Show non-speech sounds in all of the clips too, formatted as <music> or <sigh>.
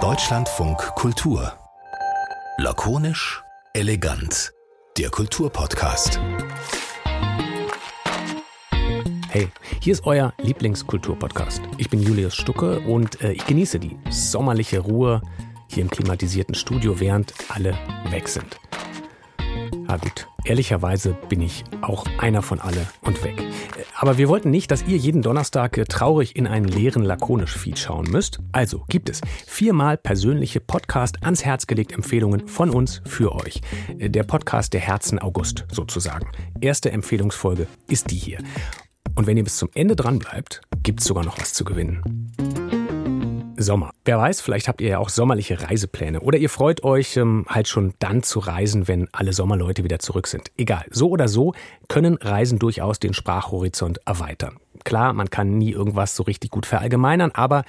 Deutschlandfunk Kultur. Lakonisch, elegant. Der Kulturpodcast. Hey, hier ist euer Lieblingskulturpodcast. Ich bin Julius Stucke und äh, ich genieße die sommerliche Ruhe hier im klimatisierten Studio, während alle weg sind. Ah gut, ehrlicherweise bin ich auch einer von alle und weg. Aber wir wollten nicht, dass ihr jeden Donnerstag äh, traurig in einen leeren Lakonisch-Feed schauen müsst. Also gibt es viermal persönliche Podcast ans Herz gelegt Empfehlungen von uns für euch. Äh, der Podcast der Herzen August sozusagen. Erste Empfehlungsfolge ist die hier. Und wenn ihr bis zum Ende dran bleibt, gibt es sogar noch was zu gewinnen. Sommer. Wer weiß, vielleicht habt ihr ja auch sommerliche Reisepläne oder ihr freut euch ähm, halt schon dann zu reisen, wenn alle Sommerleute wieder zurück sind. Egal, so oder so können Reisen durchaus den Sprachhorizont erweitern. Klar, man kann nie irgendwas so richtig gut verallgemeinern, aber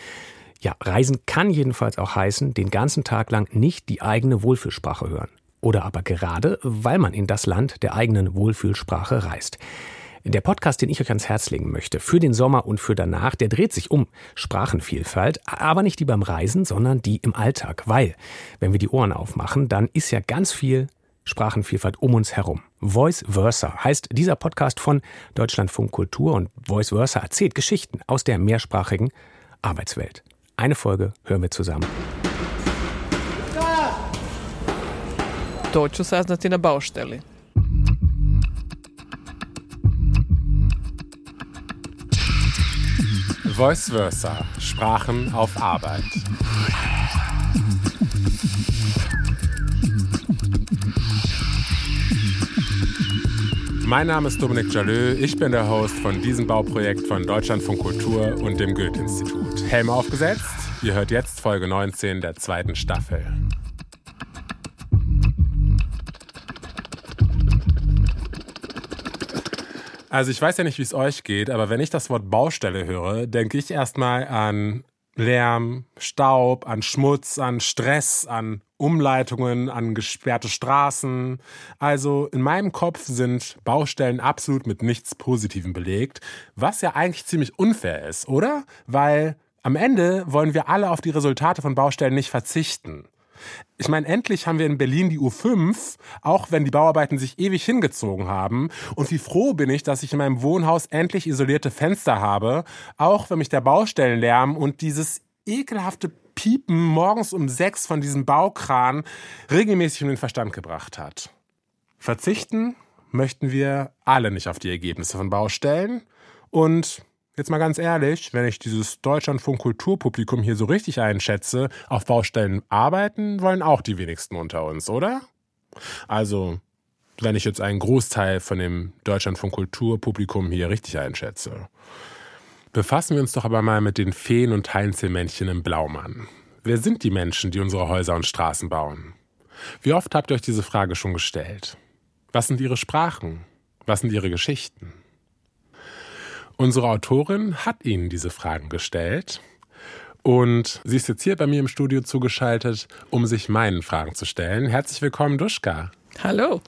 ja, Reisen kann jedenfalls auch heißen, den ganzen Tag lang nicht die eigene Wohlfühlsprache hören. Oder aber gerade, weil man in das Land der eigenen Wohlfühlsprache reist. Der Podcast, den ich euch ans Herz legen möchte, für den Sommer und für danach, der dreht sich um Sprachenvielfalt, aber nicht die beim Reisen, sondern die im Alltag. Weil, wenn wir die Ohren aufmachen, dann ist ja ganz viel Sprachenvielfalt um uns herum. Voice Versa heißt dieser Podcast von Deutschlandfunk Kultur und Voice Versa erzählt Geschichten aus der mehrsprachigen Arbeitswelt. Eine Folge hören wir zusammen. Deutsche saznati na Baustelle. Voice Versa, Sprachen auf Arbeit. Mein Name ist Dominik Jalö, ich bin der Host von diesem Bauprojekt von Deutschlandfunk Kultur und dem Goethe-Institut. Helm aufgesetzt, ihr hört jetzt Folge 19 der zweiten Staffel. Also ich weiß ja nicht, wie es euch geht, aber wenn ich das Wort Baustelle höre, denke ich erstmal an Lärm, Staub, an Schmutz, an Stress, an Umleitungen, an gesperrte Straßen. Also in meinem Kopf sind Baustellen absolut mit nichts Positivem belegt, was ja eigentlich ziemlich unfair ist, oder? Weil am Ende wollen wir alle auf die Resultate von Baustellen nicht verzichten. Ich meine, endlich haben wir in Berlin die U5, auch wenn die Bauarbeiten sich ewig hingezogen haben. Und wie froh bin ich, dass ich in meinem Wohnhaus endlich isolierte Fenster habe, auch wenn mich der Baustellenlärm und dieses ekelhafte Piepen morgens um sechs von diesem Baukran regelmäßig um den Verstand gebracht hat. Verzichten möchten wir alle nicht auf die Ergebnisse von Baustellen und Jetzt mal ganz ehrlich, wenn ich dieses Deutschlandfunk Kulturpublikum hier so richtig einschätze, auf Baustellen arbeiten wollen auch die wenigsten unter uns, oder? Also, wenn ich jetzt einen Großteil von dem Deutschlandfunk Kulturpublikum hier richtig einschätze. Befassen wir uns doch aber mal mit den Feen und Heinzelmännchen im Blaumann. Wer sind die Menschen, die unsere Häuser und Straßen bauen? Wie oft habt ihr euch diese Frage schon gestellt? Was sind ihre Sprachen? Was sind ihre Geschichten? Unsere Autorin hat Ihnen diese Fragen gestellt und sie ist jetzt hier bei mir im Studio zugeschaltet, um sich meinen Fragen zu stellen. Herzlich willkommen, Duschka. Hallo.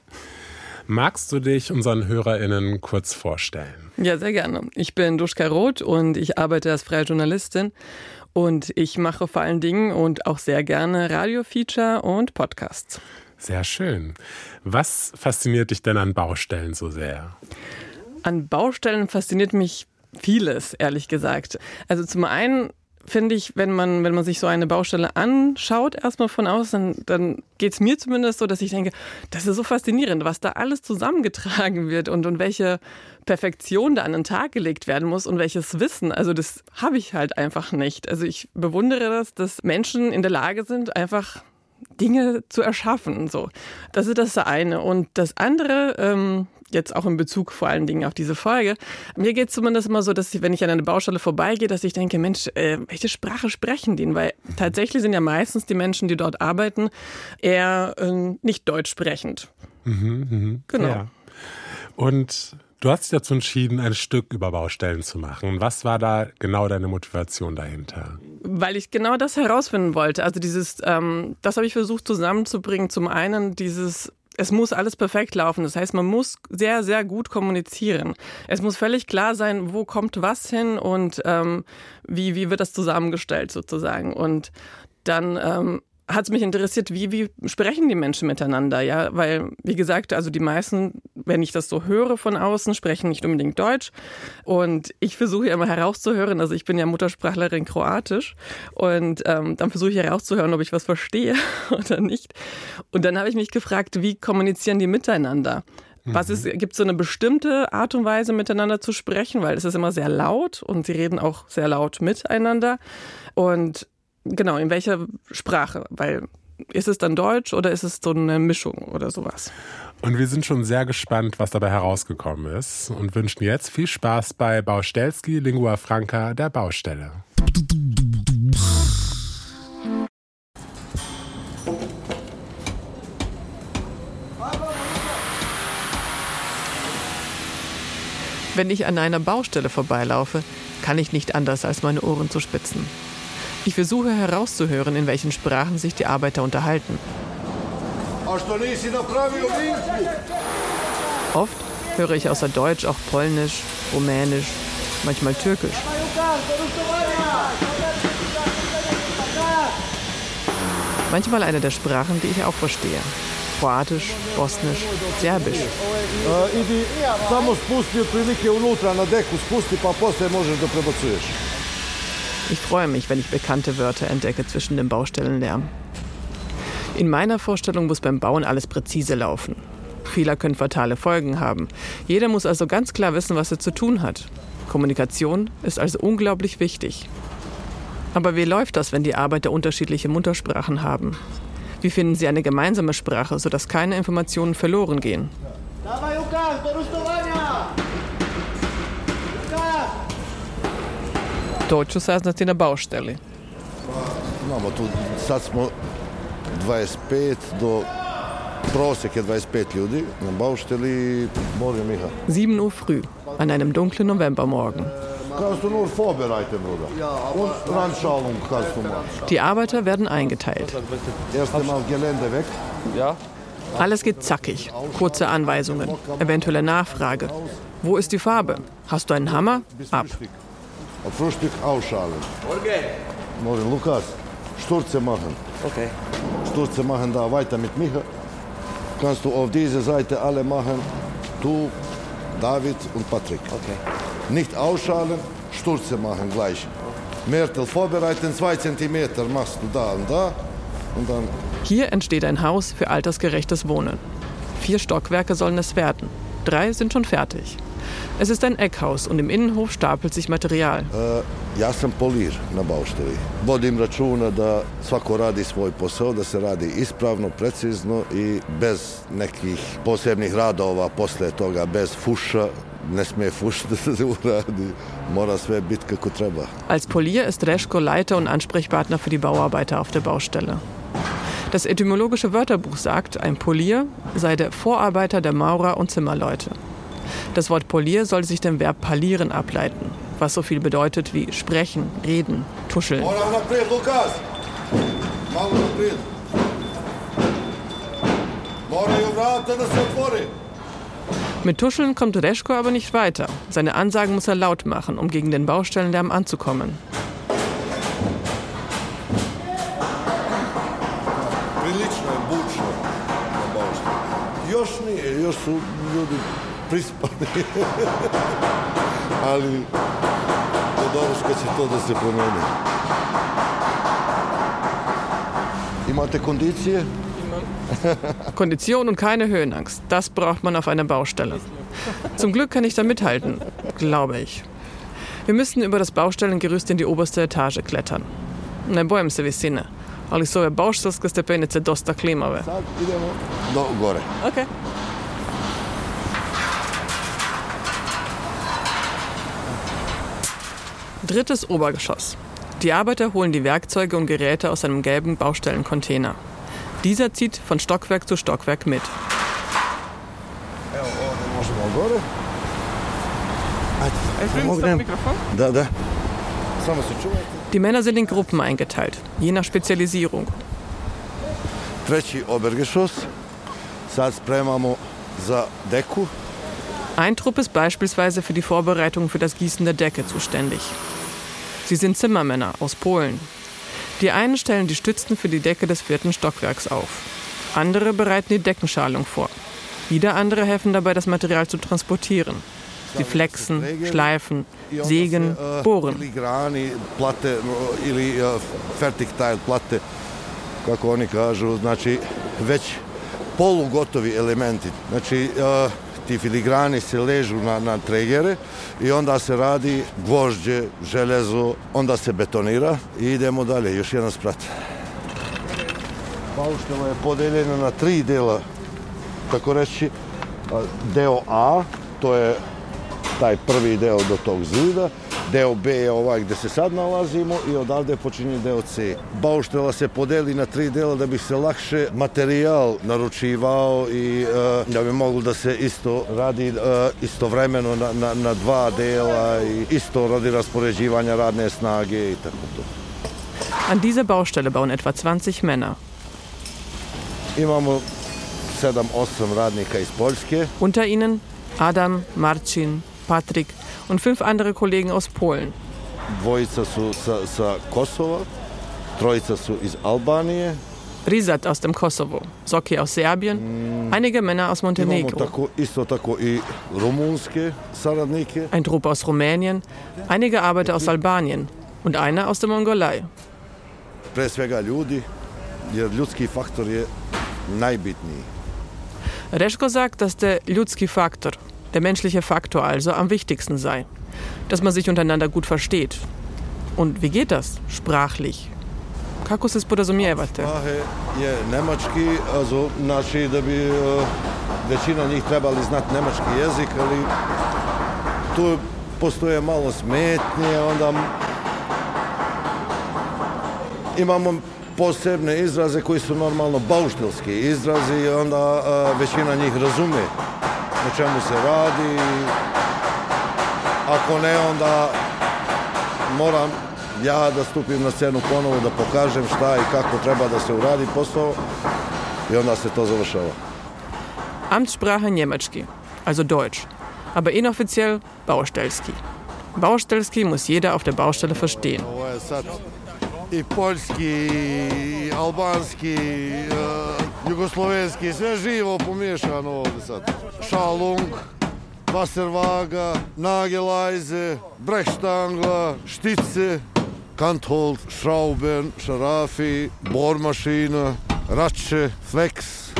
Magst du dich unseren HörerInnen kurz vorstellen? Ja, sehr gerne. Ich bin Duschka Roth und ich arbeite als freie Journalistin und ich mache vor allen Dingen und auch sehr gerne Radiofeature und Podcasts. Sehr schön. Was fasziniert dich denn an Baustellen so sehr? An Baustellen fasziniert mich vieles, ehrlich gesagt. Also zum einen finde ich, wenn man, wenn man sich so eine Baustelle anschaut, erstmal von außen, dann geht es mir zumindest so, dass ich denke, das ist so faszinierend, was da alles zusammengetragen wird und, und welche Perfektion da an den Tag gelegt werden muss und welches Wissen. Also das habe ich halt einfach nicht. Also ich bewundere das, dass Menschen in der Lage sind, einfach Dinge zu erschaffen. So, das ist das eine. Und das andere, ähm, jetzt auch in Bezug vor allen Dingen auf diese Folge. Mir geht es zumindest immer so, dass ich, wenn ich an eine Baustelle vorbeigehe, dass ich denke, Mensch, äh, welche Sprache sprechen die? Weil tatsächlich sind ja meistens die Menschen, die dort arbeiten, eher äh, nicht deutsch sprechend. Mhm, mh. Genau. Ja. Und du hast dich dazu entschieden, ein Stück über Baustellen zu machen. Was war da genau deine Motivation dahinter? Weil ich genau das herausfinden wollte. Also dieses, ähm, das habe ich versucht zusammenzubringen. Zum einen dieses es muss alles perfekt laufen. Das heißt, man muss sehr, sehr gut kommunizieren. Es muss völlig klar sein, wo kommt was hin und ähm, wie, wie wird das zusammengestellt sozusagen. Und dann ähm, hat es mich interessiert, wie, wie sprechen die Menschen miteinander, ja, weil, wie gesagt, also die meisten, wenn ich das so höre von außen, sprechen nicht unbedingt Deutsch und ich versuche ja immer herauszuhören, also ich bin ja Muttersprachlerin Kroatisch und ähm, dann versuche ich herauszuhören, ob ich was verstehe <laughs> oder nicht und dann habe ich mich gefragt, wie kommunizieren die miteinander? Was ist, gibt es so eine bestimmte Art und Weise, miteinander zu sprechen? Weil es ist immer sehr laut und sie reden auch sehr laut miteinander. Und Genau, in welcher Sprache? Weil ist es dann Deutsch oder ist es so eine Mischung oder sowas? Und wir sind schon sehr gespannt, was dabei herausgekommen ist und wünschen jetzt viel Spaß bei Baustelski Lingua Franca der Baustelle. Wenn ich an einer Baustelle vorbeilaufe, kann ich nicht anders als meine Ohren zu spitzen. Ich versuche herauszuhören, in welchen Sprachen sich die Arbeiter unterhalten. Oft höre ich außer Deutsch auch Polnisch, Rumänisch, manchmal Türkisch. Manchmal eine der Sprachen, die ich auch verstehe. Kroatisch, Bosnisch, Serbisch. Idi samo spusti otprilike unutra na deku, spusti pa posle možeš da prebacuješ. Ich freue mich, wenn ich bekannte Wörter entdecke zwischen dem Baustellenlärm. In meiner Vorstellung muss beim Bauen alles präzise laufen. Fehler können fatale Folgen haben. Jeder muss also ganz klar wissen, was er zu tun hat. Kommunikation ist also unglaublich wichtig. Aber wie läuft das, wenn die Arbeiter unterschiedliche Muttersprachen haben? Wie finden sie eine gemeinsame Sprache, sodass keine Informationen verloren gehen? To ću saznati na tu sad smo 25 do prosjek je 25 ljudi na baušteli Morgen Micha. 7 Uhr früh, an einem dunklen Novembermorgen. Kannst du nur vorbereiten, Bruder. Und Randschalung kannst du machen. Die Arbeiter werden eingeteilt. Erst einmal Gelände weg. Ja. Alles geht zackig. Kurze Anweisungen, eventuelle Nachfrage. Wo ist die Farbe? Hast du einen Hammer? Ab. Frühstück ausschalen. Morgen. Morgen, Lukas. Sturze machen. Okay. Sturze machen da weiter mit Micha. Kannst du auf diese Seite alle machen. Du, David und Patrick. Okay. Nicht ausschalen, Sturze machen gleich. Mörtel vorbereiten, zwei Zentimeter machst du da und da. Und dann Hier entsteht ein Haus für altersgerechtes Wohnen. Vier Stockwerke sollen es werden. Drei sind schon fertig. Es ist ein Eckhaus und im Innenhof stapelt sich Material. Uh, ja sam polir na baušteli. Vodim računa da svako radi svoj posao, da se radi ispravno, precizno i bez nekih posebnih radova posle toga, bez fuša. Ne smije fuš <laughs> da se uradi. Mora sve biti kako treba. Als Polier ist Reschko Leiter und Ansprechpartner für die Bauarbeiter auf der Baustelle. Das etymologische Wörterbuch sagt, ein Polier sei der Vorarbeiter der Maurer und Zimmerleute. Das Wort polier soll sich dem Verb palieren ableiten, was so viel bedeutet wie sprechen, reden, tuscheln. Mit Tuscheln kommt Reschko aber nicht weiter. Seine Ansagen muss er laut machen, um gegen den Baustellenlärm anzukommen. Prilično je bučno na baušteli. Još nije, još su ljudi prispali. <laughs> Ali do doručka će to da se promeni. Imate kondicije? Kondition und keine Höhenangst, das braucht man auf einer Baustelle. Zum Glück kann ich da mithalten, glaube ich. Wir müssen über das Baustellengerüst in die oberste Etage klettern. Ne bojim se visine, ali su ove bauštelske stepenice dosta klimave. Sad idemo do gore. Okay. Drittes Obergeschoss. Die Arbeiter holen die Werkzeuge und Geräte aus einem gelben Baustellencontainer. Dieser zieht von Stockwerk zu Stockwerk mit. Samo se čuvajte. Die Männer sind in Gruppen eingeteilt, je nach Spezialisierung. Ein Trupp ist beispielsweise für die Vorbereitung für das Gießen der Decke zuständig. Sie sind Zimmermänner aus Polen. Die einen stellen die Stützen für die Decke des vierten Stockwerks auf. Andere bereiten die Deckenschalung vor. Wieder andere helfen dabei, das Material zu transportieren. Sie flexen, schleifen, sägen, bohren. Plate, kako oni kažu, znači već polugotovi elementi. Znači uh, ti filigrani se ležu na, na tregere i onda se radi gvožđe, železo, onda se betonira i idemo dalje, još jedan sprat. Bauštela je podeljena na tri dela, tako reći. Deo A, to je taj prvi deo do tog zida, deo B je ovaj gde se sad nalazimo i odavde počinje deo C. Bauštela se podeli na tri dela da bi se lakše materijal naručivao i e, da bi moglo da se isto radi e, istovremeno na, na, na dva dela i isto radi raspoređivanja radne snage i tako to. An dieser Baustelle bauen etwa 20 Männer. Imamo 7-8 radnika iz Poljske. Unter ihnen Adam, Marcin, Patrik und fünf andere Kollegen aus Polen. Dvojica su sa, sa Kosova, trojica su iz Albanije. Rizat aus dem Kosovo, Soki aus Serbien, einige Männer aus Montenegro, ein Trupp aus Rumänien, einige Arbeiter aus Albanien und einer aus der Mongolei. Reschko sagt, dass der Ljudski Faktor, der menschliche Faktor also, am wichtigsten sei. Dass man sich untereinander gut versteht. Und wie geht das? Sprachlich. Kako se sporazumijevate? Sprahe je nemački, also, znači da bi uh, većina njih trebali znati nemački jezik, ali tu postoje malo smetnje, onda imamo posebne izraze koji su normalno bauštelski izrazi onda uh, većina njih razume o čemu se radi. Ako ne, onda moram ja da stupim na scenu ponovo, da pokažem šta i kako treba da se uradi posao i onda se to završava. Amtssprache Njemački, also Deutsch, aber inoffiziell Baustelski. Baustelski muss jeder auf der Baustelle verstehen. Ovo je sad i poljski, i albanski, e, živo pomiješano ovde sad. Šalung, Wasserwaga, Nagelajze, Brechstangla, Štice, Kanthold, Schrauben, Scharafi, Bohrmaschine, Ratsche, Flex,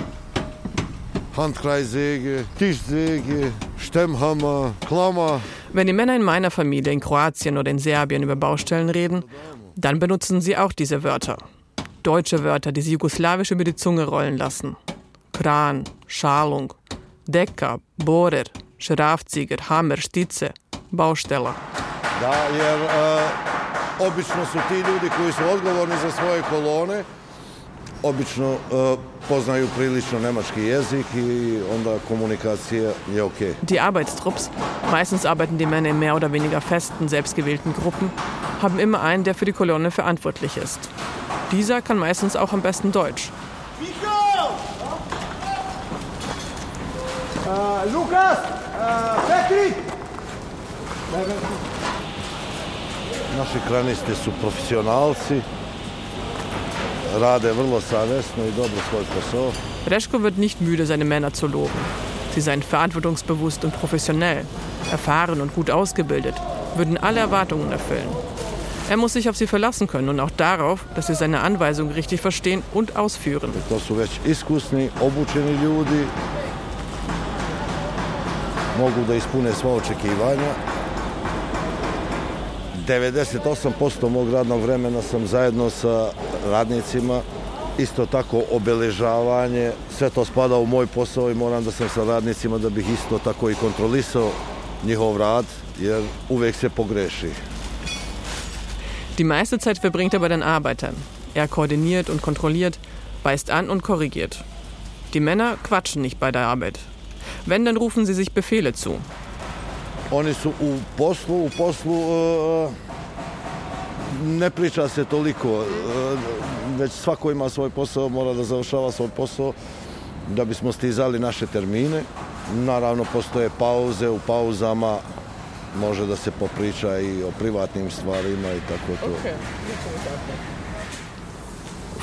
Handkreissäge, Tischsäge, Stemmhammer, Klammer. Wenn die Männer in meiner Familie in Kroatien oder in Serbien über Baustellen reden, dann benutzen sie auch diese Wörter. Deutsche Wörter, die sie jugoslawisch über die Zunge rollen lassen. Kran, Schalung, Decker, Bohrer, Schraufzieger, Hammer, Stice, Bausteller. Da, jer e, obično su ti ljudi koji su odgovorni za svoje kolone, obično e, poznaju prilično nemački jezik i onda komunikacija je okej. Die Arbeitstrupps, meistens arbeiten die Männer in mehr oder weniger festen, selbstgewählten Gruppen, haben immer einen, der für die Kolonne verantwortlich ist. Dieser kann meistens auch am besten Deutsch. Lukas! Petri! Naši kranisti su profesionalci, rade vrlo savjesno i dobro svoj posao. Reschko wird nicht müde, seine Männer zu loben. Sie seien verantwortungsbewusst und professionell, erfahren und gut ausgebildet, würden alle Erwartungen erfüllen. Er muss sich auf sie verlassen können und auch darauf, dass sie seine Anweisungen richtig verstehen und ausführen. Mogu da ispune sva očekivanja. 98% mog radnog vremena sam zajedno sa radnicima, isto tako obeležavanje, sve to spada u moj posao i moram da sam sa radnicima da bih isto tako i kontrolisao njihov rad, jer uvek se pogreši. Die meiste Zeit verbringt er bei den Arbeitern. Er koordiniert und kontrolliert, weist an und korrigiert. Die Männer quatschen nicht bei der Arbeit. Wenn, dann rufen sie sich Befehle zu. Oni su u poslu, u poslu e, ne priča se toliko, e, već svako ima svoj posao, mora da završava svoj posao da bismo stizali naše termine. Naravno, postoje pauze, u pauzama može da se popriča i o privatnim stvarima i tako to.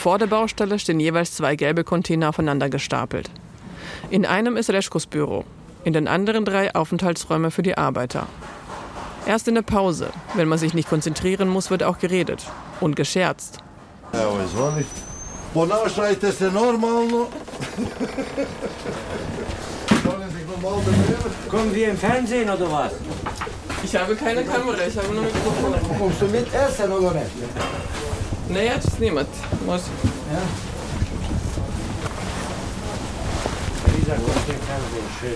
Vor der Baustelle stehen jeweils zwei gelbe Container aufeinander gestapelt. In einem ist Reschkos Büro, in den anderen drei Aufenthaltsräume für die Arbeiter. Erst in der Pause, wenn man sich nicht konzentrieren muss, wird auch geredet und gescherzt. Evo, izvoli. Ponašajte se normalno. <laughs> Kommen wir im Fernsehen oder was? Ich habe keine Kamera, ich habe nur Mikrofon. Kommst du mit essen oder nicht? Nee, ja snimat. Može.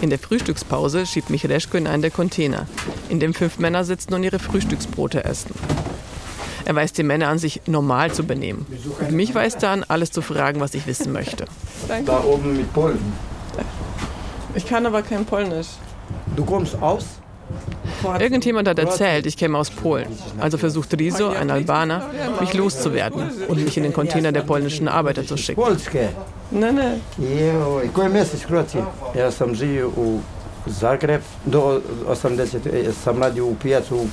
In der Frühstückspause schiebt mich Reschko in einen der Container, in dem fünf Männer sitzen und ihre Frühstücksbrote essen. Er weist die Männer an, sich normal zu benehmen. Und mich weist er an, alles zu fragen, was ich wissen möchte. Da oben mit Polen. Ich kann aber kein Polnisch. Du kommst aus? Irgendjemand hat erzählt, ich käme aus Polen. Also versucht Riso, ein Albaner, mich loszuwerden und mich in den Container der polnischen Arbeiter zu schicken. Polskie. Nein, nein. Koje mjesto iz Kroacije? Ja sam u Zagreb do 80, eh, sam radio u pijacu.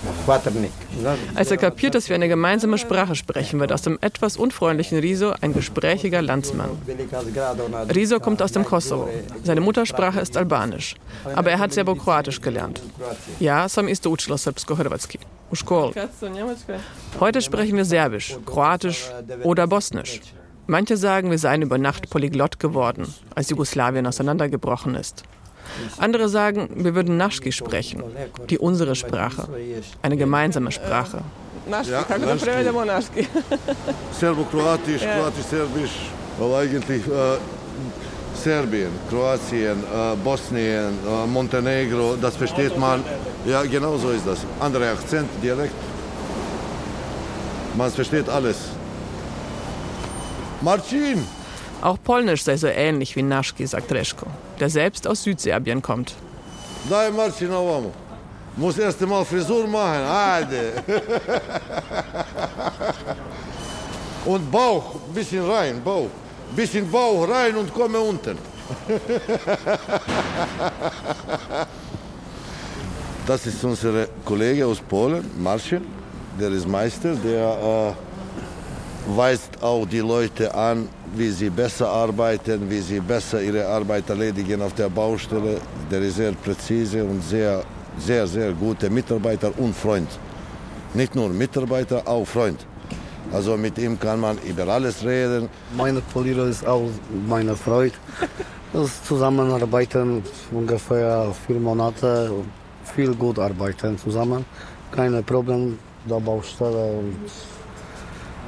Znaš? Als er kapiert, dass wir eine gemeinsame Sprache sprechen, wird aus dem etwas unfreundlichen Riso ein gesprächiger Landsmann. Riso kommt aus dem Kosovo. Seine Muttersprache ist Albanisch. Aber er hat Serbokroatisch gelernt. Ja, sam isto učila srpsko-hrvatski. U školi. Heute sprechen wir Serbisch, Kroatisch oder Bosnisch. Manche sagen, wir seien über Nacht polyglott geworden, als Jugoslawien auseinandergebrochen ist. Andere sagen, wir würden Naschki sprechen, die unsere Sprache, eine gemeinsame Sprache. Ja, naški. <laughs> Serbo-Kroatisch, Kroatisch-Serbisch, aber eigentlich äh, Serbien, Kroatien, äh, Bosnien, äh, Montenegro, das versteht man. Ja, genau so ist das. Anderer Akzent, Dialekt. Man versteht alles. Marcin! Auch Polnisch sei so ähnlich wie Naschki, sagt Reschko, der selbst aus Südserbien kommt. Daj Marcin ovamo. Muss erst mal Frisur machen. <laughs> Und Bauch, bisschen rein, Bauch. Bisschen Bauch rein und komme unten. <laughs> Das ist unser Kollege aus Polen, Marcin. Der ist Meister, der äh, weist auch die Leute an, wie sie besser arbeiten, wie sie besser ihre Arbeit erledigen auf der Baustelle. Der ist sehr präzise und sehr, sehr, sehr guter Mitarbeiter und Freund. Nicht nur Mitarbeiter, auch Freund. Also mit ihm kann man über alles reden. Meine Polierer ist auch meine Freude. Das Zusammenarbeiten ungefähr vier Monate, viel gut arbeiten zusammen. Keine Problem der Baustelle und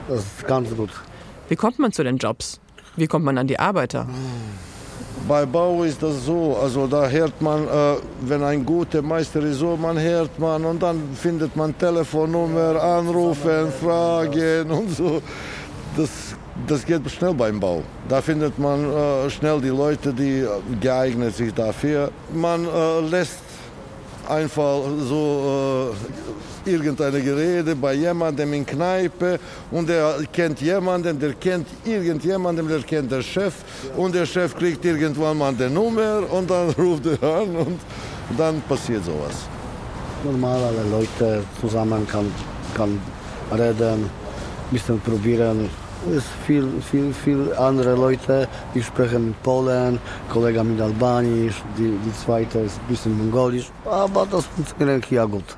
das ist ganz gut. Wie kommt man zu den Jobs? Wie kommt man an die Arbeiter? Bei Bau ist das so, also da hört man, äh, wenn ein guter Meister ist, so man hört man und dann findet man Telefonnummer, anrufen, fragen und so. Das, das geht schnell beim Bau. Da findet man äh, schnell die Leute, die geeignet sich dafür. Man äh, lässt einfach so äh, irgendeine Gerede bei jemandem in Kneipe und er kennt jemanden, der kennt irgendjemanden, der kennt der Chef und der Chef kriegt irgendwann mal die Nummer und dann <laughs> ruft er an und dann passiert sowas. Normal alle Leute zusammen kann, kann reden, bisschen probieren. Es ist viel, viel, viel andere Leute, die sprechen mit Polen, Kollege mit Albanisch, die, die zweite ist ein bisschen Mongolisch, aber das funktioniert ja gut.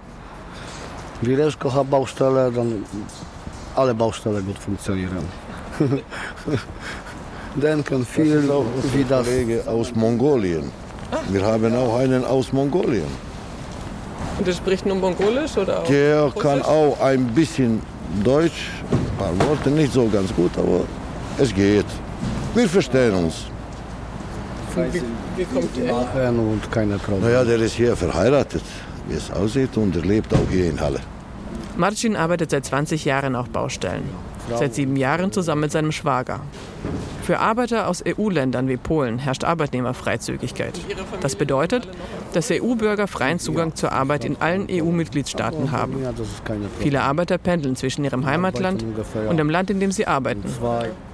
Wie Reszko hat Baustelle, dann alle Baustellen gut funktionieren. <laughs> Denken viel, wie das Kollege aus Mongolien. Wir haben auch einen aus Mongolien. Und der spricht nur Mongolisch oder auch? Der kann auch ein bisschen Deutsch, paar Worte, nicht so ganz gut, aber es geht. Wir verstehen uns. Wie, wie kommt er? und keine Probleme. Naja, der ist hier verheiratet, wie es aussieht, und er lebt auch hier in Halle. Marcin arbeitet seit 20 Jahren auf Baustellen. Seit sieben Jahren zusammen mit seinem Schwager. Für Arbeiter aus EU-Ländern wie Polen herrscht Arbeitnehmerfreizügigkeit. Das bedeutet, dass EU-Bürger freien Zugang zur Arbeit in allen EU-Mitgliedstaaten haben. Viele Arbeiter pendeln zwischen ihrem Heimatland und dem Land, in dem sie arbeiten.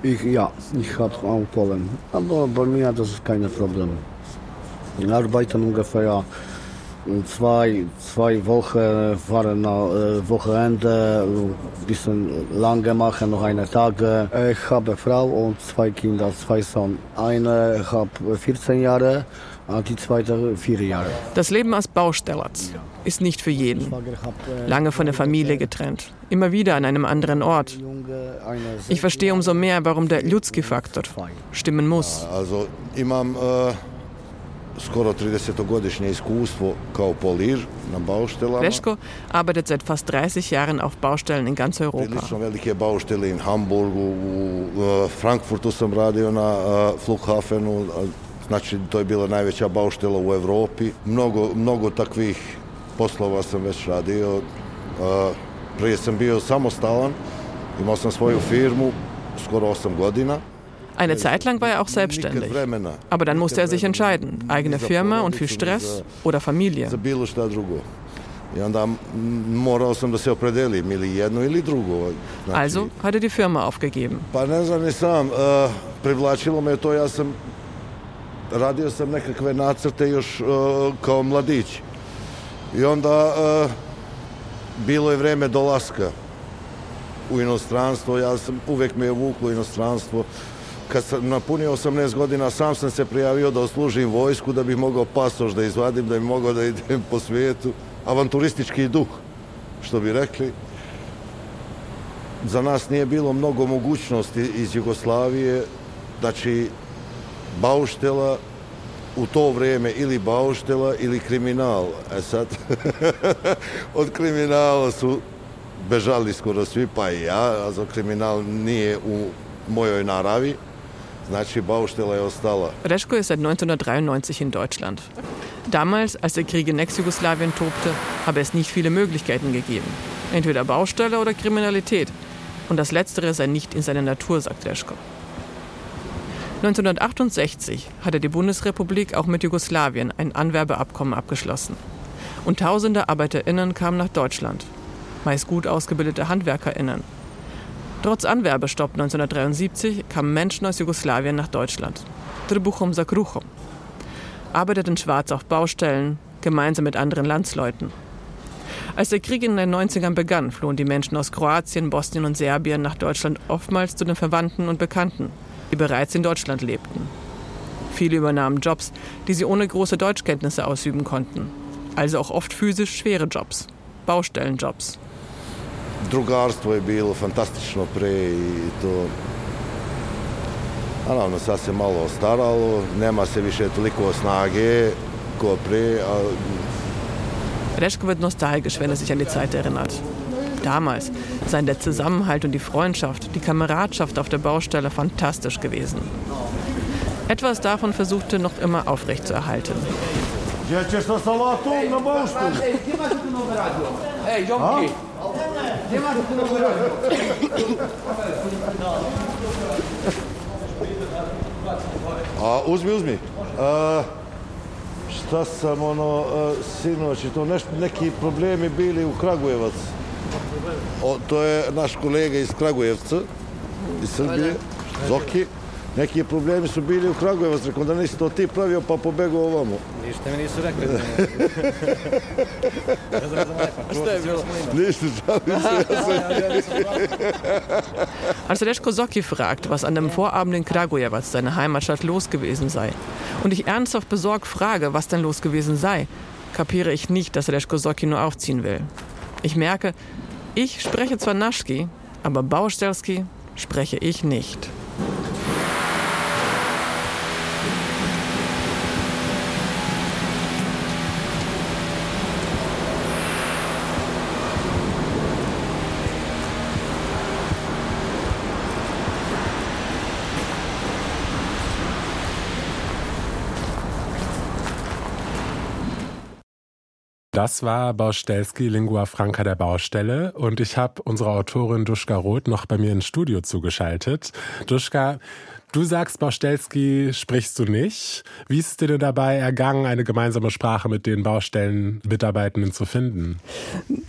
Ich, ja, ich habe auch Polen. Aber bei mir das ist kein Problem. Ich arbeite ungefähr zwei, zwei Wochen, fahren nach äh, Wochenende, ein bisschen lange machen, noch eine Tage. Ich habe Frau und zwei Kinder, zwei Sohn. Eine hat 14 Jahre die zweite vier Jahre. Das Leben als Bausteller ist nicht für jeden. Lange von der Familie getrennt, immer wieder an einem anderen Ort. Ich verstehe umso mehr, warum der Ljudski-Faktor stimmen muss. Also imam uh, skoro 30-godišnje iskustvo kao polir na Baustellama. Leschko arbeitet seit fast 30 Jahren auf Baustellen in ganz Europa. Prilično velike Baustelle in Hamburgu, u Frankfurtu sam radio na uh, Flughafenu, Znači, to je bila najveća bauštela u Evropi. Mnogo, mnogo takvih poslova sam već radio. Prije sam bio samostalan, imao sam svoju firmu, skoro 8 godina. Eine Zeit lang war er auch selbstständig. Aber dann musste er sich entscheiden, eigene Firma und viel Stress oder Familie. Also hat er die Firma aufgegeben. Pa ne znam ni sam, privlačilo me to, ja sam radio sam nekakve nacrte još uh, kao mladić. I onda uh, bilo je vreme dolaska u inostranstvo, ja sam, uvek me je vuklo inostranstvo. Kad sam napunio 18 godina, sam sam se prijavio da oslužim vojsku, da bih mogao pasoš da izvadim, da bih mogao da idem po svijetu. Avanturistički duh, što bi rekli. Za nas nije bilo mnogo mogućnosti iz Jugoslavije, znači bauštela u to vrijeme ili bauštela ili kriminal. E sad, <laughs> od kriminala su bežali skoro svi, pa i ja, a kriminal nije u mojoj naravi. Znači, Baustelle je ostala. Reschko ist seit 1993 in Deutschland. Damals, als der Krieg in Ex-Jugoslawien tobte, habe es nicht viele Möglichkeiten gegeben. Entweder Baustelle oder Kriminalität. Und das Letztere sei nicht in seiner Natur, sagt Reschko. 1968 hatte die Bundesrepublik auch mit Jugoslawien ein Anwerbeabkommen abgeschlossen. Und tausende ArbeiterInnen kamen nach Deutschland, meist gut ausgebildete HandwerkerInnen. Trotz Anwerbestopp 1973 kamen Menschen aus Jugoslawien nach Deutschland. Trbuchum Sakruchum. Arbeiteten schwarz auf Baustellen, gemeinsam mit anderen Landsleuten. Als der Krieg in den 90ern begann, flohen die Menschen aus Kroatien, Bosnien und Serbien nach Deutschland oftmals zu den Verwandten und Bekannten die bereits in Deutschland lebten. Viele übernahmen Jobs, die sie ohne große Deutschkenntnisse ausüben konnten. Also auch oft physisch schwere Jobs, Baustellenjobs. Drugarstvo je bilo fantastično pre i to naravno sad se malo ostaralo, nema se više toliko snage ko pre. Reschke wird nostalgisch, wenn er sich an die Zeit erinnert. Damals seien der Zusammenhalt und die Freundschaft, die Kameradschaft auf der Baustelle fantastisch gewesen. Etwas davon versuchte noch immer aufrechtzuerhalten. A uzmi, uzmi. A, šta sam ono, a, sinoć, to neš, neki problemi bili u Kragujevac. O, to je naš kolega iz Kragujevca, iz Srbije, Zoki. Neki problemi su bili u Kragujevac, rekao da nisi to ti pravio pa pobegao ovamo. Ništa mi nisu rekli. Šta je bilo? Ništa, žalim se. Als Reschko Socki fragt, was an dem Vorabend in Kragujevac, seine Heimatstadt, los gewesen sei, und ich ernsthaft besorgt frage, was denn los gewesen sei, kapiere ich nicht, dass Reschko Socki nur aufziehen will. Ich merke, ich spreche zwar Naschki, aber Baustelski spreche ich nicht. Das war Baustelski, Lingua Franca der Baustelle. Und ich habe unsere Autorin Duschka Roth noch bei mir ins Studio zugeschaltet. Duschka, Du sagst, Baustelski sprichst du nicht. Wie ist es dir dabei ergangen, eine gemeinsame Sprache mit den Baustellenmitarbeitenden zu finden?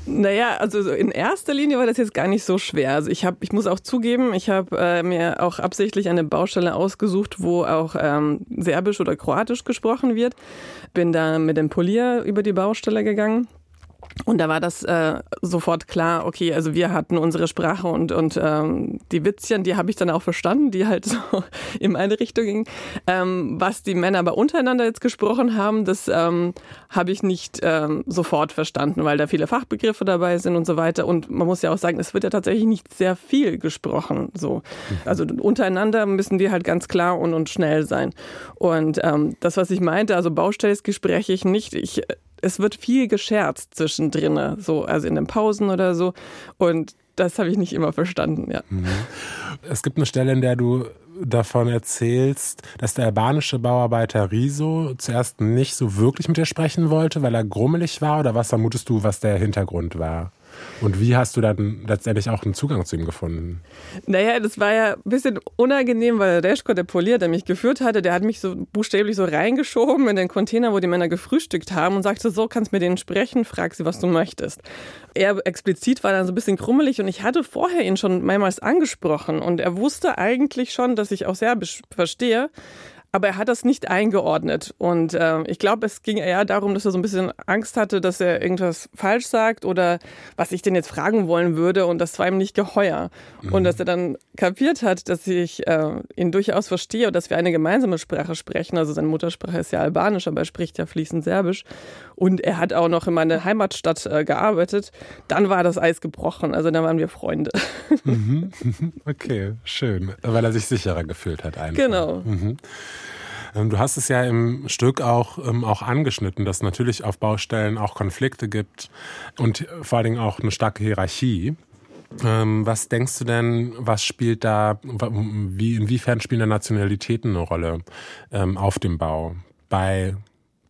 Naja, also in erster Linie war das jetzt gar nicht so schwer. Also ich habe, ich muss auch zugeben, ich habe äh, mir auch absichtlich eine Baustelle ausgesucht, wo auch ähm, Serbisch oder Kroatisch gesprochen wird. Bin da mit dem Polier über die Baustelle gegangen und da war das äh, sofort klar, okay, also wir hatten unsere Sprache und, und ähm, die Witzchen, die habe ich dann auch verstanden, die halt <laughs> so in eine Richtung gingen. Ähm, was die Männer aber untereinander jetzt gesprochen haben, das ähm, habe ich nicht ähm, sofort verstanden, weil da viele Fachbegriffe dabei sind und so weiter. Und man muss ja auch sagen, es wird ja tatsächlich nicht sehr viel gesprochen. So. Also untereinander müssen die halt ganz klar und, und schnell sein. Und ähm, das, was ich meinte, also Baustellsgespräche ich nicht. Ich es wird viel gescherzt zwischendrin, so, also in den Pausen oder so. Und das habe ich nicht immer verstanden, ja. Mhm. Es gibt eine Stelle, in der du davon erzählst, dass der albanische Bauarbeiter Riso zuerst nicht so wirklich mit dir sprechen wollte, weil er grummelig war oder was vermutest du, was der Hintergrund war? Und wie hast du dann letztendlich auch einen Zugang zu ihm gefunden? Naja, das war ja ein bisschen unangenehm, weil Reschko, der Polier, der mich geführt hatte, der hat mich so buchstäblich so reingeschoben in den Container, wo die Männer gefrühstückt haben und sagte, so kannst mit denen sprechen, frag sie, was du möchtest. Er explizit war dann so ein bisschen krummelig und ich hatte vorher ihn schon mehrmals angesprochen und er wusste eigentlich schon, dass ich auch Serbisch verstehe aber er hat das nicht eingeordnet. Und äh, ich glaube, es ging eher darum, dass er so ein bisschen Angst hatte, dass er irgendwas falsch sagt oder was ich denn jetzt fragen wollen würde. Und das war ihm nicht geheuer. Mhm. Und dass er dann kapiert hat, dass ich äh, ihn durchaus verstehe und dass wir eine gemeinsame Sprache sprechen. Also seine Muttersprache ist ja Albanisch, aber er spricht ja fließend Serbisch. Und er hat auch noch in meiner Heimatstadt äh, gearbeitet. Dann war das Eis gebrochen. Also dann waren wir Freunde. Mhm. Okay, schön. Weil er sich sicherer gefühlt hat einfach. Genau. Mhm. Ähm, du hast es ja im Stück auch, ähm, auch angeschnitten, dass natürlich auf Baustellen auch Konflikte gibt und vor allen Dingen auch eine starke Hierarchie. Ähm, was denkst du denn, was spielt da, wie, inwiefern spielen da Nationalitäten eine Rolle auf dem Bau bei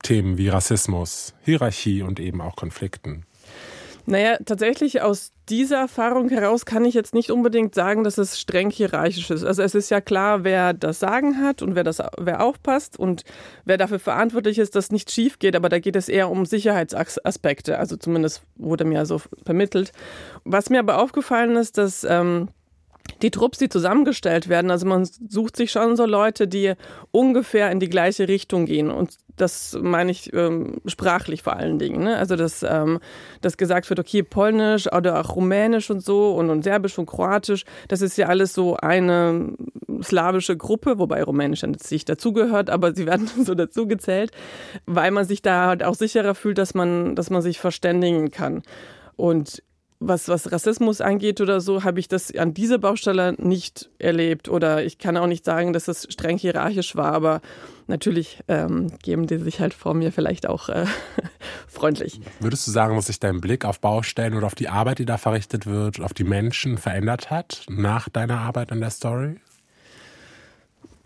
Themen wie Rassismus, Hierarchie und eben auch Konflikten? Naja, tatsächlich aus dieser Erfahrung heraus kann ich jetzt nicht unbedingt sagen, dass es streng hierarchisch ist. Also es ist ja klar, wer das Sagen hat und wer das, wer aufpasst und wer dafür verantwortlich ist, dass nichts schief geht. Aber da geht es eher um Sicherheitsaspekte. Also zumindest wurde mir so vermittelt. Was mir aber aufgefallen ist, dass ähm, die Trupps, die zusammengestellt werden, also man sucht sich schon so Leute, die ungefähr in die gleiche Richtung gehen. Und das meine ich ähm, sprachlich vor allen Dingen. Ne? Also, dass, ähm, dass gesagt wird, okay, Polnisch oder auch Rumänisch und so und, und Serbisch und Kroatisch, das ist ja alles so eine slawische Gruppe, wobei Rumänisch dann nicht dazugehört, aber sie werden <laughs> so dazugezählt, weil man sich da halt auch sicherer fühlt, dass man, dass man sich verständigen kann. Und was, was Rassismus angeht oder so, habe ich das an dieser Baustelle nicht erlebt. Oder ich kann auch nicht sagen, dass es streng hierarchisch war, aber natürlich ähm, geben die sich halt vor mir vielleicht auch äh, <laughs> freundlich. Würdest du sagen, dass sich dein Blick auf Baustellen oder auf die Arbeit, die da verrichtet wird, auf die Menschen verändert hat nach deiner Arbeit an der Story?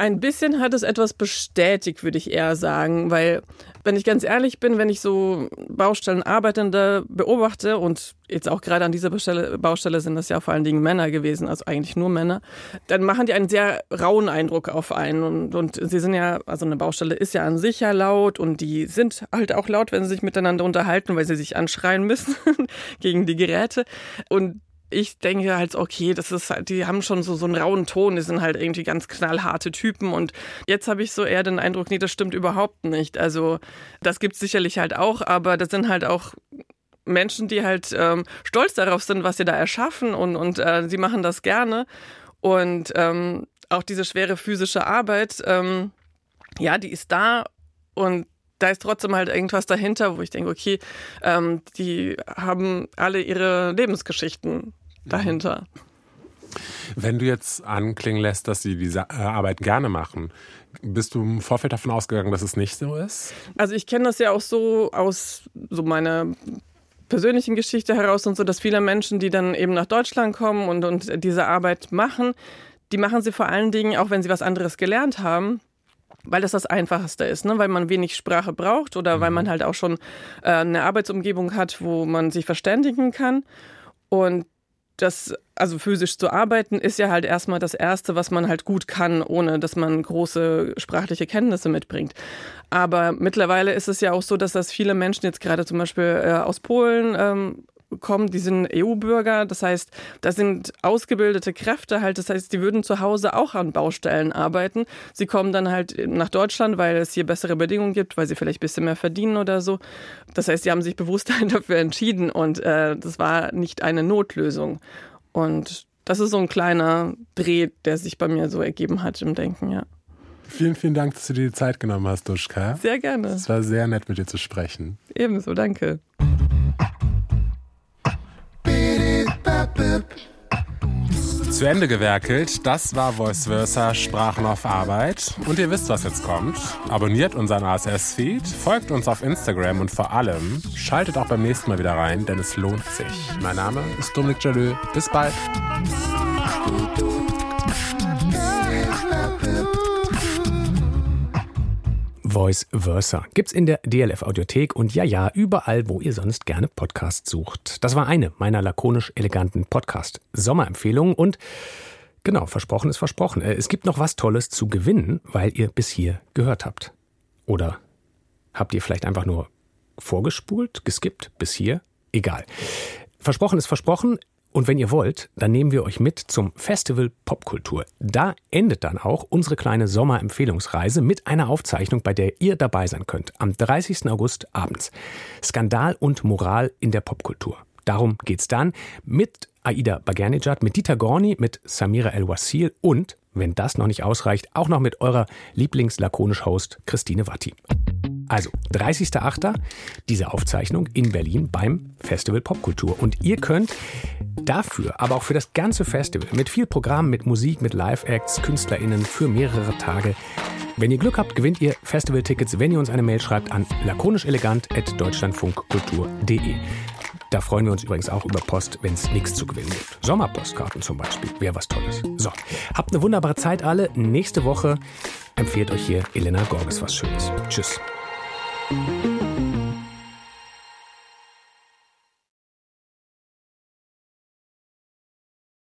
Ein bisschen hat es etwas bestätigt, würde ich eher sagen, weil, wenn ich ganz ehrlich bin, wenn ich so Baustellenarbeitende beobachte und jetzt auch gerade an dieser Baustelle, sind das ja vor allen Dingen Männer gewesen, also eigentlich nur Männer, dann machen die einen sehr rauen Eindruck auf einen und, und sie sind ja, also eine Baustelle ist ja an sich ja laut und die sind halt auch laut, wenn sie sich miteinander unterhalten, weil sie sich anschreien müssen <laughs> gegen die Geräte. Und ich denke halt, okay, das ist halt, die haben schon so, so einen rauen Ton, die sind halt irgendwie ganz knallharte Typen. Und jetzt habe ich so eher den Eindruck, nee, das stimmt überhaupt nicht. Also, das gibt es sicherlich halt auch, aber das sind halt auch Menschen, die halt ähm, stolz darauf sind, was sie da erschaffen und, und äh, sie machen das gerne. Und ähm, auch diese schwere physische Arbeit, ähm, ja, die ist da und da ist trotzdem halt irgendwas dahinter, wo ich denke, okay, ähm, die haben alle ihre Lebensgeschichten dahinter. Wenn du jetzt anklingen lässt, dass sie diese äh, Arbeit gerne machen, bist du im Vorfeld davon ausgegangen, dass es nicht so ist? Also ich kenne das ja auch so aus so meiner persönlichen Geschichte heraus und so, dass viele Menschen, die dann eben nach Deutschland kommen und, und diese Arbeit machen, die machen sie vor allen Dingen, auch wenn sie was anderes gelernt haben, weil das das Einfachste ist, ne? weil man wenig Sprache braucht oder mhm. weil man halt auch schon äh, eine Arbeitsumgebung hat, wo man sich verständigen kann. Und das, also physisch zu arbeiten, ist ja halt erstmal das Erste, was man halt gut kann, ohne dass man große sprachliche Kenntnisse mitbringt. Aber mittlerweile ist es ja auch so, dass das viele Menschen jetzt gerade zum Beispiel äh, aus Polen ähm, kommen, die sind EU-Bürger. Das heißt, da sind ausgebildete Kräfte halt. Das heißt, die würden zu Hause auch an Baustellen arbeiten. Sie kommen dann halt nach Deutschland, weil es hier bessere Bedingungen gibt, weil sie vielleicht ein bisschen mehr verdienen oder so. Das heißt, sie haben sich bewusst <laughs> dafür entschieden und äh, das war nicht eine Notlösung. Und das ist so ein kleiner Dreh, der sich bei mir so ergeben hat im Denken, ja. Vielen, vielen Dank, dass du dir die Zeit genommen hast, Duschka. Sehr gerne. Es war sehr nett, mit dir zu sprechen. Ebenso, danke. Zu Ende gewerkelt, das war Voice Versa Sprachen auf Arbeit. Und ihr wisst, was jetzt kommt. Abonniert unseren ASS-Feed, folgt uns auf Instagram und vor allem schaltet auch beim nächsten Mal wieder rein, denn es lohnt sich. Mein Name ist Dominik Jalö. Bis bald. Voice Versa gibt's in der DLF Audiothek und ja, ja, überall, wo ihr sonst gerne Podcasts sucht. Das war eine meiner lakonisch eleganten Podcast-Sommerempfehlungen und genau, versprochen ist versprochen. Äh, es gibt noch was Tolles zu gewinnen, weil ihr bis hier gehört habt. Oder habt ihr vielleicht einfach nur vorgespult, geskippt bis hier? Egal. Versprochen ist versprochen. Und wenn ihr wollt, dann nehmen wir euch mit zum Festival Popkultur. Da endet dann auch unsere kleine Sommerempfehlungsreise mit einer Aufzeichnung, bei der ihr dabei sein könnt. Am 30. August abends. Skandal und Moral in der Popkultur. Darum geht's dann mit Aida Bagernejad, mit Dieter Gorni, mit Samira El-Wassil und, wenn das noch nicht ausreicht, auch noch mit eurer Lieblingslakonisch-Host Christine Watti. Also, 30.08. diese Aufzeichnung in Berlin beim Festival Popkultur. Und ihr könnt dafür, aber auch für das ganze Festival mit viel Programm, mit Musik, mit Live-Acts, KünstlerInnen für mehrere Tage. Wenn ihr Glück habt, gewinnt ihr Festival-Tickets, wenn ihr uns eine Mail schreibt an lakonischelegant.deutschlandfunkkultur.de. Da freuen wir uns übrigens auch über Post, wenn es nichts zu gewinnen gibt. Sommerpostkarten zum Beispiel, wäre was Tolles. So, habt eine wunderbare Zeit alle. Nächste Woche empfiehlt euch hier Elena Gorges was Schönes. Tschüss. Thank you.